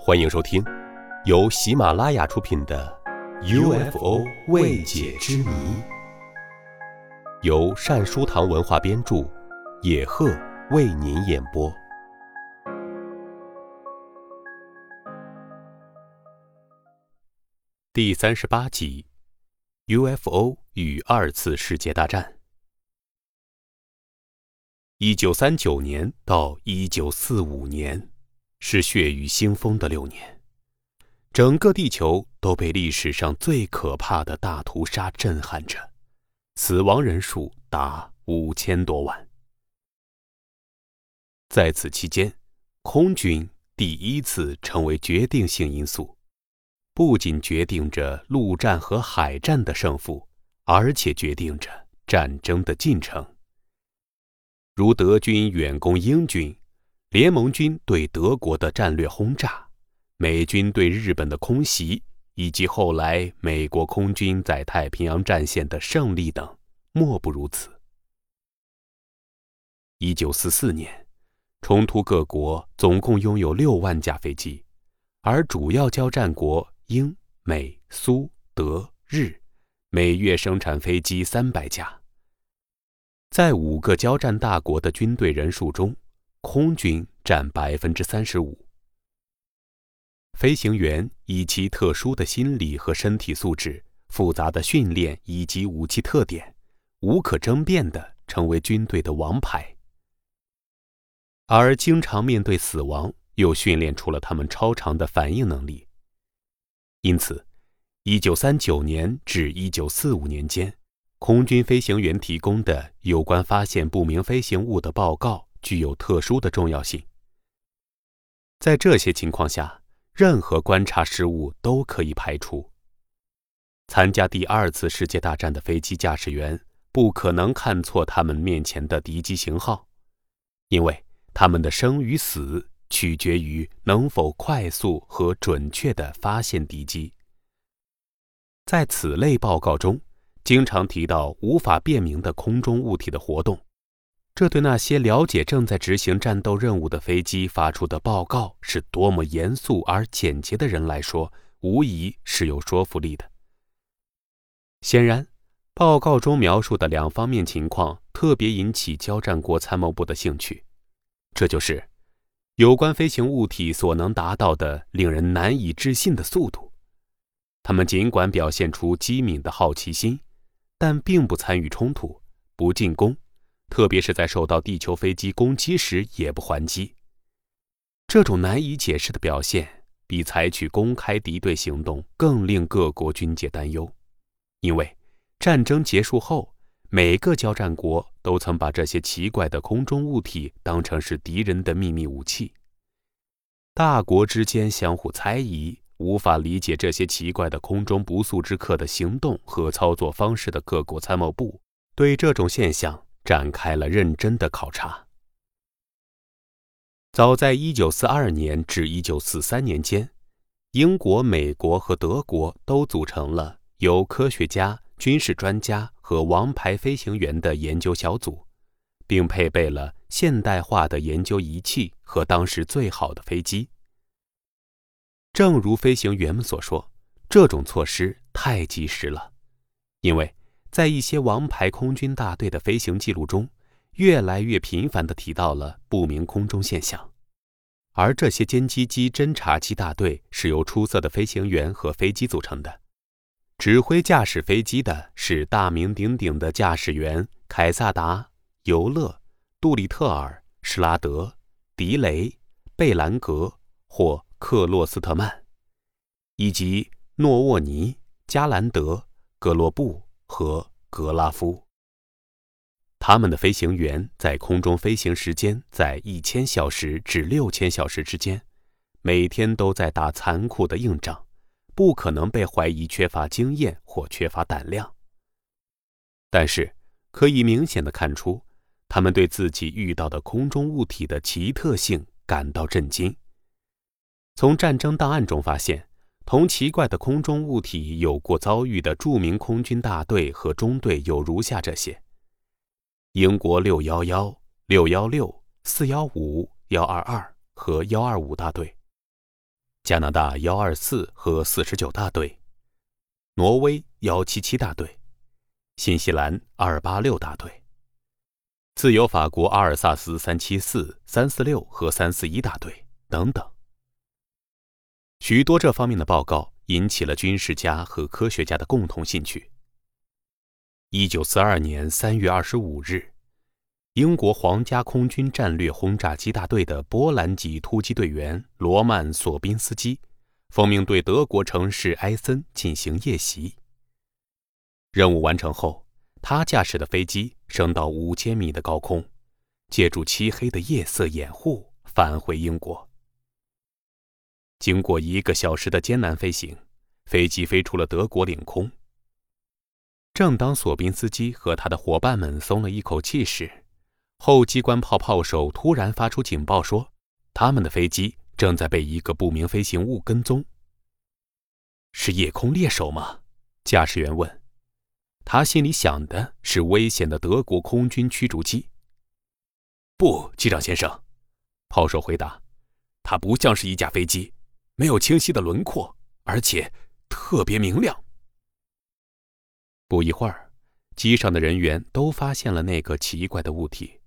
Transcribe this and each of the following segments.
欢迎收听由喜马拉雅出品的《UFO 未解之谜》，由善书堂文化编著，野鹤为您演播。第三十八集：UFO 与二次世界大战。一九三九年到一九四五年。是血雨腥风的六年，整个地球都被历史上最可怕的大屠杀震撼着，死亡人数达五千多万。在此期间，空军第一次成为决定性因素，不仅决定着陆战和海战的胜负，而且决定着战争的进程。如德军远攻英军。联盟军对德国的战略轰炸，美军对日本的空袭，以及后来美国空军在太平洋战线的胜利等，莫不如此。一九四四年，冲突各国总共拥有六万架飞机，而主要交战国英、美、苏、德、日，每月生产飞机三百架。在五个交战大国的军队人数中，空军占百分之三十五。飞行员以其特殊的心理和身体素质、复杂的训练以及武器特点，无可争辩地成为军队的王牌。而经常面对死亡，又训练出了他们超长的反应能力。因此，一九三九年至一九四五年间，空军飞行员提供的有关发现不明飞行物的报告。具有特殊的重要性。在这些情况下，任何观察失误都可以排除。参加第二次世界大战的飞机驾驶员不可能看错他们面前的敌机型号，因为他们的生与死取决于能否快速和准确地发现敌机。在此类报告中，经常提到无法辨明的空中物体的活动。这对那些了解正在执行战斗任务的飞机发出的报告是多么严肃而简洁的人来说，无疑是有说服力的。显然，报告中描述的两方面情况特别引起交战国参谋部的兴趣，这就是有关飞行物体所能达到的令人难以置信的速度。他们尽管表现出机敏的好奇心，但并不参与冲突，不进攻。特别是在受到地球飞机攻击时，也不还击。这种难以解释的表现，比采取公开敌对行动更令各国军界担忧，因为战争结束后，每个交战国都曾把这些奇怪的空中物体当成是敌人的秘密武器。大国之间相互猜疑、无法理解这些奇怪的空中不速之客的行动和操作方式的各国参谋部，对这种现象。展开了认真的考察。早在1942年至1943年间，英国、美国和德国都组成了由科学家、军事专家和王牌飞行员的研究小组，并配备了现代化的研究仪器和当时最好的飞机。正如飞行员们所说，这种措施太及时了，因为。在一些王牌空军大队的飞行记录中，越来越频繁地提到了不明空中现象，而这些歼击机侦察机大队是由出色的飞行员和飞机组成的。指挥驾驶飞机的是大名鼎鼎的驾驶员凯撒达、尤勒、杜里特尔、施拉德、迪雷、贝兰格或克洛斯特曼，以及诺沃尼、加兰德、格罗布。和格拉夫，他们的飞行员在空中飞行时间在一千小时至六千小时之间，每天都在打残酷的硬仗，不可能被怀疑缺乏经验或缺乏胆量。但是，可以明显的看出，他们对自己遇到的空中物体的奇特性感到震惊。从战争档案中发现。同奇怪的空中物体有过遭遇的著名空军大队和中队有如下这些：英国六幺幺、六幺六、四幺五、幺二二和幺二五大队；加拿大幺二四和四十九大队，挪威幺七七大队，新西兰二八六大队，自由法国阿尔萨斯三七四、三四六和三四一大队等等。许多这方面的报告引起了军事家和科学家的共同兴趣。一九四二年三月二十五日，英国皇家空军战略轰炸机大队的波兰籍突击队员罗曼·索宾斯基奉命对德国城市埃森进行夜袭。任务完成后，他驾驶的飞机升到五千米的高空，借助漆黑的夜色掩护，返回英国。经过一个小时的艰难飞行，飞机飞出了德国领空。正当索宾斯基和他的伙伴们松了一口气时，后机关炮炮手突然发出警报，说他们的飞机正在被一个不明飞行物跟踪。是夜空猎手吗？驾驶员问。他心里想的是危险的德国空军驱逐机。不，机长先生，炮手回答，它不像是一架飞机。没有清晰的轮廓，而且特别明亮。不一会儿，机上的人员都发现了那个奇怪的物体，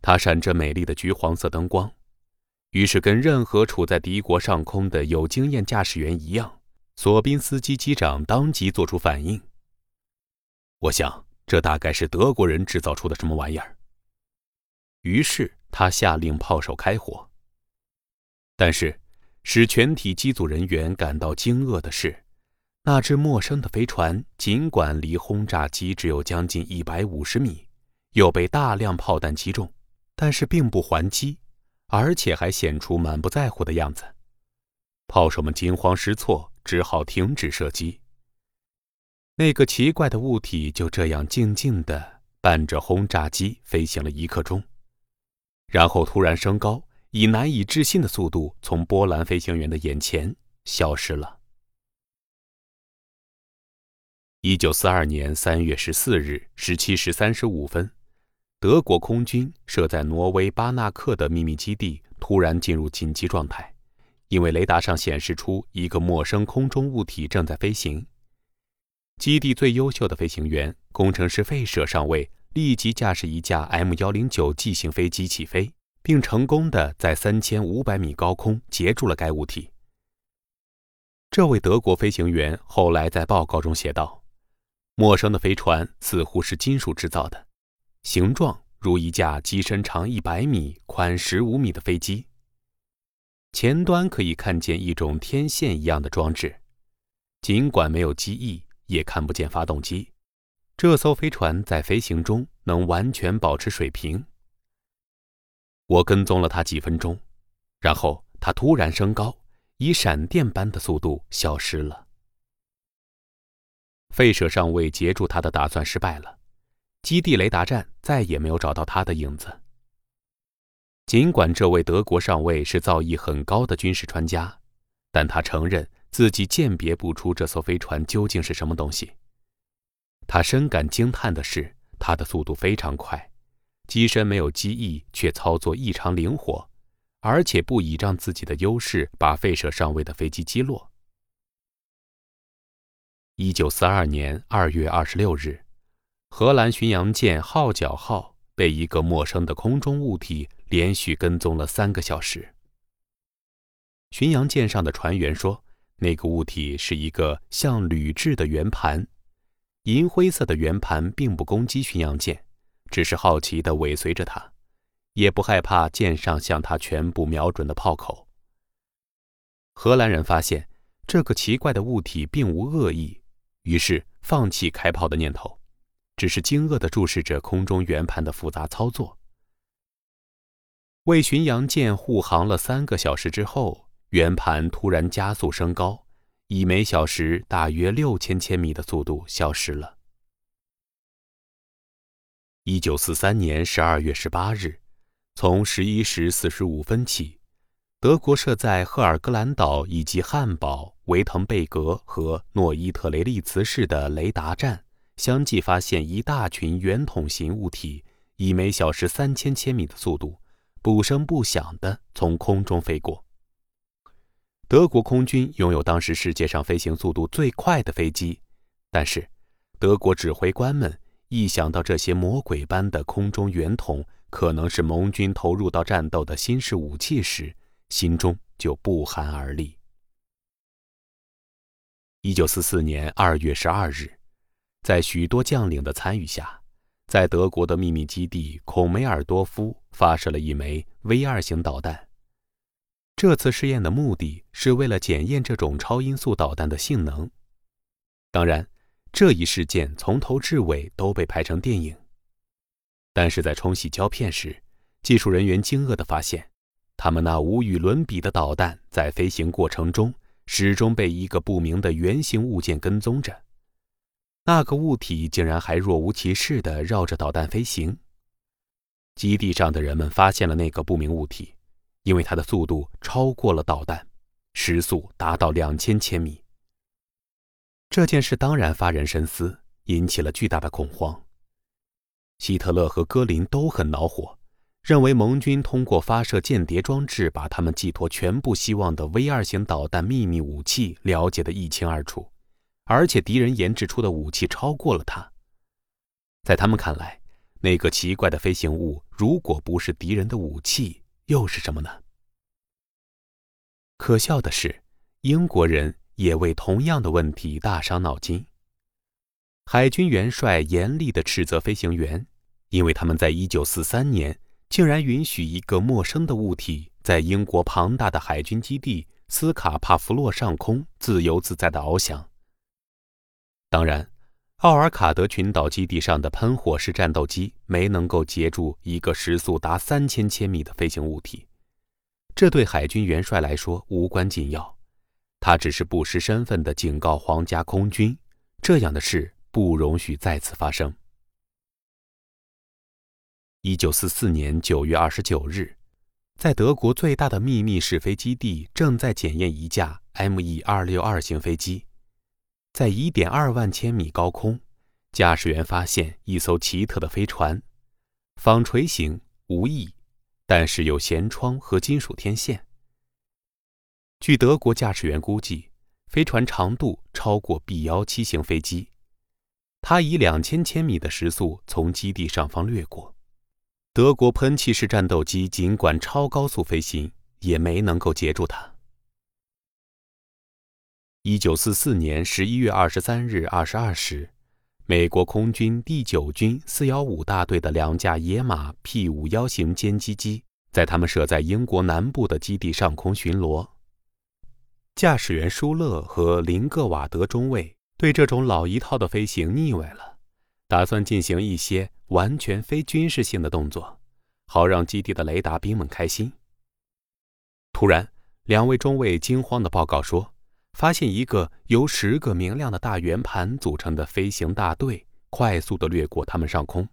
它闪着美丽的橘黄色灯光。于是，跟任何处在敌国上空的有经验驾驶员一样，索宾斯基机长当即做出反应。我想，这大概是德国人制造出的什么玩意儿。于是，他下令炮手开火。但是。使全体机组人员感到惊愕的是，那只陌生的飞船尽管离轰炸机只有将近一百五十米，又被大量炮弹击中，但是并不还击，而且还显出满不在乎的样子。炮手们惊慌失措，只好停止射击。那个奇怪的物体就这样静静地伴着轰炸机飞行了一刻钟，然后突然升高。以难以置信的速度从波兰飞行员的眼前消失了。一九四二年三月十四日十七时三十五分，德国空军设在挪威巴纳克的秘密基地突然进入紧急状态，因为雷达上显示出一个陌生空中物体正在飞行。基地最优秀的飞行员工程师费舍上尉立即驾驶一架 M 幺零九 G 型飞机起飞。并成功的在三千五百米高空截住了该物体。这位德国飞行员后来在报告中写道：“陌生的飞船似乎是金属制造的，形状如一架机身长一百米、宽十五米的飞机。前端可以看见一种天线一样的装置，尽管没有机翼，也看不见发动机。这艘飞船在飞行中能完全保持水平。”我跟踪了他几分钟，然后他突然升高，以闪电般的速度消失了。费舍上尉截住他的打算失败了，基地雷达站再也没有找到他的影子。尽管这位德国上尉是造诣很高的军事专家，但他承认自己鉴别不出这艘飞船究竟是什么东西。他深感惊叹的是，它的速度非常快。机身没有机翼，却操作异常灵活，而且不倚仗自己的优势把费舍上尉的飞机击落。一九四二年二月二十六日，荷兰巡洋舰“号角号”被一个陌生的空中物体连续跟踪了三个小时。巡洋舰上的船员说，那个物体是一个像铝制的圆盘，银灰色的圆盘并不攻击巡洋舰。只是好奇地尾随着他，也不害怕舰上向他全部瞄准的炮口。荷兰人发现这个奇怪的物体并无恶意，于是放弃开炮的念头，只是惊愕地注视着空中圆盘的复杂操作。为巡洋舰护航了三个小时之后，圆盘突然加速升高，以每小时大约六千千米的速度消失了。一九四三年十二月十八日，从十一时四十五分起，德国设在赫尔格兰岛以及汉堡、维滕贝格和诺伊特雷利茨市的雷达站相继发现一大群圆筒形物体，以每小时三千千米的速度，不声不响地从空中飞过。德国空军拥有当时世界上飞行速度最快的飞机，但是，德国指挥官们一想到这些魔鬼般的空中圆筒可能是盟军投入到战斗的新式武器时，心中就不寒而栗。一九四四年二月十二日，在许多将领的参与下，在德国的秘密基地孔梅尔多夫发射了一枚 V 二型导弹。这次试验的目的是为了检验这种超音速导弹的性能。当然，这一事件从头至尾都被拍成电影。但是在冲洗胶片时，技术人员惊愕地发现，他们那无与伦比的导弹在飞行过程中。始终被一个不明的圆形物件跟踪着，那个物体竟然还若无其事地绕着导弹飞行。基地上的人们发现了那个不明物体，因为它的速度超过了导弹，时速达到两千千米。这件事当然发人深思，引起了巨大的恐慌。希特勒和戈林都很恼火。认为盟军通过发射间谍装置，把他们寄托全部希望的 V 二型导弹秘密武器了解得一清二楚，而且敌人研制出的武器超过了它。在他们看来，那个奇怪的飞行物如果不是敌人的武器，又是什么呢？可笑的是，英国人也为同样的问题大伤脑筋。海军元帅严厉地斥责飞行员，因为他们在1943年。竟然允许一个陌生的物体在英国庞大的海军基地斯卡帕弗洛上空自由自在的翱翔。当然，奥尔卡德群岛基地上的喷火式战斗机没能够截住一个时速达三千千米的飞行物体，这对海军元帅来说无关紧要，他只是不失身份的警告皇家空军，这样的事不容许再次发生。一九四四年九月二十九日，在德国最大的秘密试飞基地正在检验一架 ME 二六二型飞机，在一点二万千米高空，驾驶员发现一艘奇特的飞船，纺锤形无翼，但是有舷窗和金属天线。据德国驾驶员估计，飞船长度超过 B 幺七型飞机，它以两千千米的时速从基地上方掠过。德国喷气式战斗机尽管超高速飞行，也没能够截住它。一九四四年十一月二十三日二十二时，美国空军第九军四幺五大队的两架野马 P 五幺型歼击机，在他们设在英国南部的基地上空巡逻。驾驶员舒勒和林格瓦德中尉对这种老一套的飞行腻歪了，打算进行一些。完全非军事性的动作，好让基地的雷达兵们开心。突然，两位中尉惊慌的报告说，发现一个由十个明亮的大圆盘组成的飞行大队快速的掠过他们上空。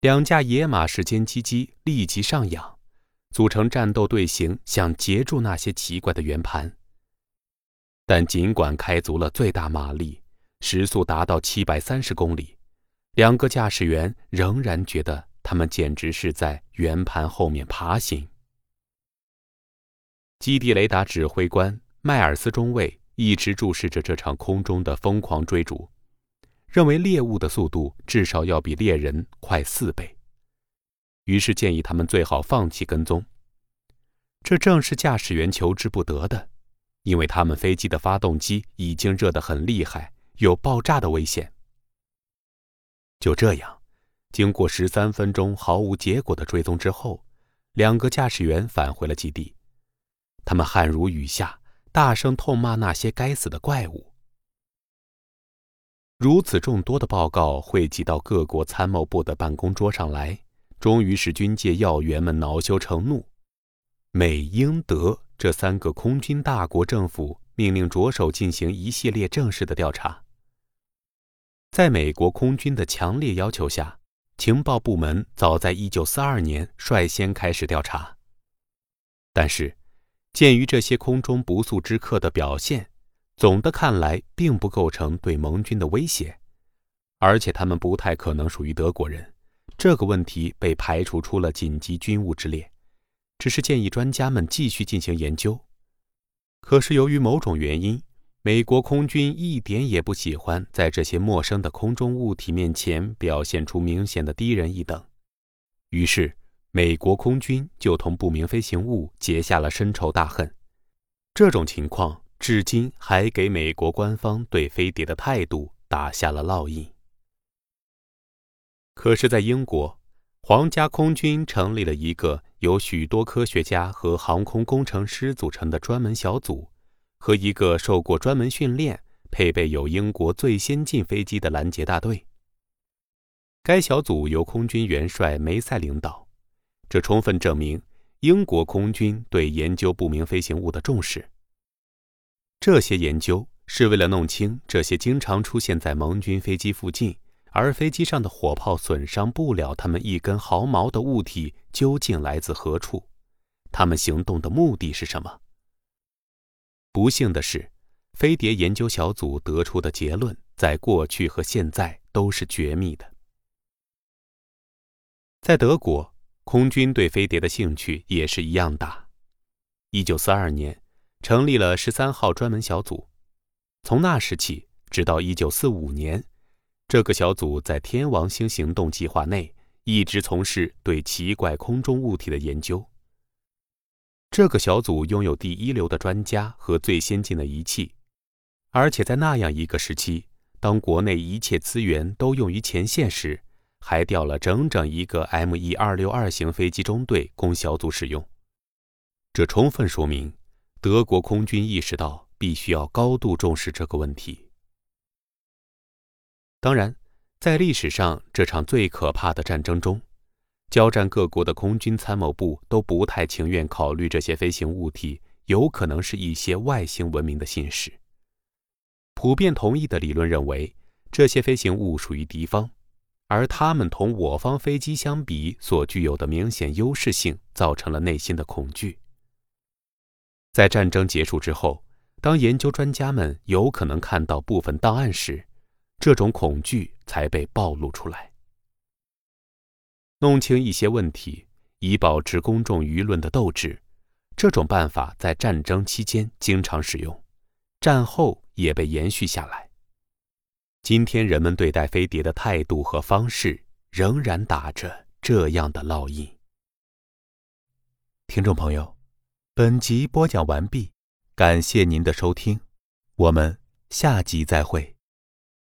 两架野马式歼击机立即上仰，组成战斗队形，想截住那些奇怪的圆盘。但尽管开足了最大马力，时速达到七百三十公里。两个驾驶员仍然觉得他们简直是在圆盘后面爬行。基地雷达指挥官迈尔斯中尉一直注视着这场空中的疯狂追逐，认为猎物的速度至少要比猎人快四倍，于是建议他们最好放弃跟踪。这正是驾驶员求之不得的，因为他们飞机的发动机已经热得很厉害，有爆炸的危险。就这样，经过十三分钟毫无结果的追踪之后，两个驾驶员返回了基地。他们汗如雨下，大声痛骂那些该死的怪物。如此众多的报告汇集到各国参谋部的办公桌上来，终于使军界要员们恼羞成怒。美、英、德这三个空军大国政府命令着手进行一系列正式的调查。在美国空军的强烈要求下，情报部门早在1942年率先开始调查。但是，鉴于这些空中不速之客的表现，总的看来并不构成对盟军的威胁，而且他们不太可能属于德国人，这个问题被排除出了紧急军务之列，只是建议专家们继续进行研究。可是由于某种原因，美国空军一点也不喜欢在这些陌生的空中物体面前表现出明显的低人一等，于是美国空军就同不明飞行物结下了深仇大恨。这种情况至今还给美国官方对飞碟的态度打下了烙印。可是，在英国，皇家空军成立了一个由许多科学家和航空工程师组成的专门小组，和一个受过专门训练、配备有英国最先进飞机的拦截大队。该小组由空军元帅梅塞领导，这充分证明。英国空军对研究不明飞行物的重视。这些研究是为了弄清这些经常出现在盟军飞机附近，而飞机上的火炮损伤不了他们一根毫毛的物体究竟来自何处，他们行动的目的是什么。不幸的是，飞碟研究小组得出的结论在过去和现在都是绝密的。在德国。空军对飞碟的兴趣也是一样大。一九四二年，成立了十三号专门小组。从那时起，直到一九四五年，这个小组在天王星行动计划内一直从事对奇怪空中物体的研究。这个小组拥有第一流的专家和最先进的仪器，而且在那样一个时期，当国内一切资源都用于前线时。还调了整整一个 M.E. 二六二型飞机中队供小组使用，这充分说明德国空军意识到必须要高度重视这个问题。当然，在历史上这场最可怕的战争中，交战各国的空军参谋部都不太情愿考虑这些飞行物体有可能是一些外星文明的信使。普遍同意的理论认为，这些飞行物属于敌方。而他们同我方飞机相比所具有的明显优势性，造成了内心的恐惧。在战争结束之后，当研究专家们有可能看到部分档案时，这种恐惧才被暴露出来。弄清一些问题，以保持公众舆论的斗志，这种办法在战争期间经常使用，战后也被延续下来。今天人们对待飞碟的态度和方式，仍然打着这样的烙印。听众朋友，本集播讲完毕，感谢您的收听，我们下集再会。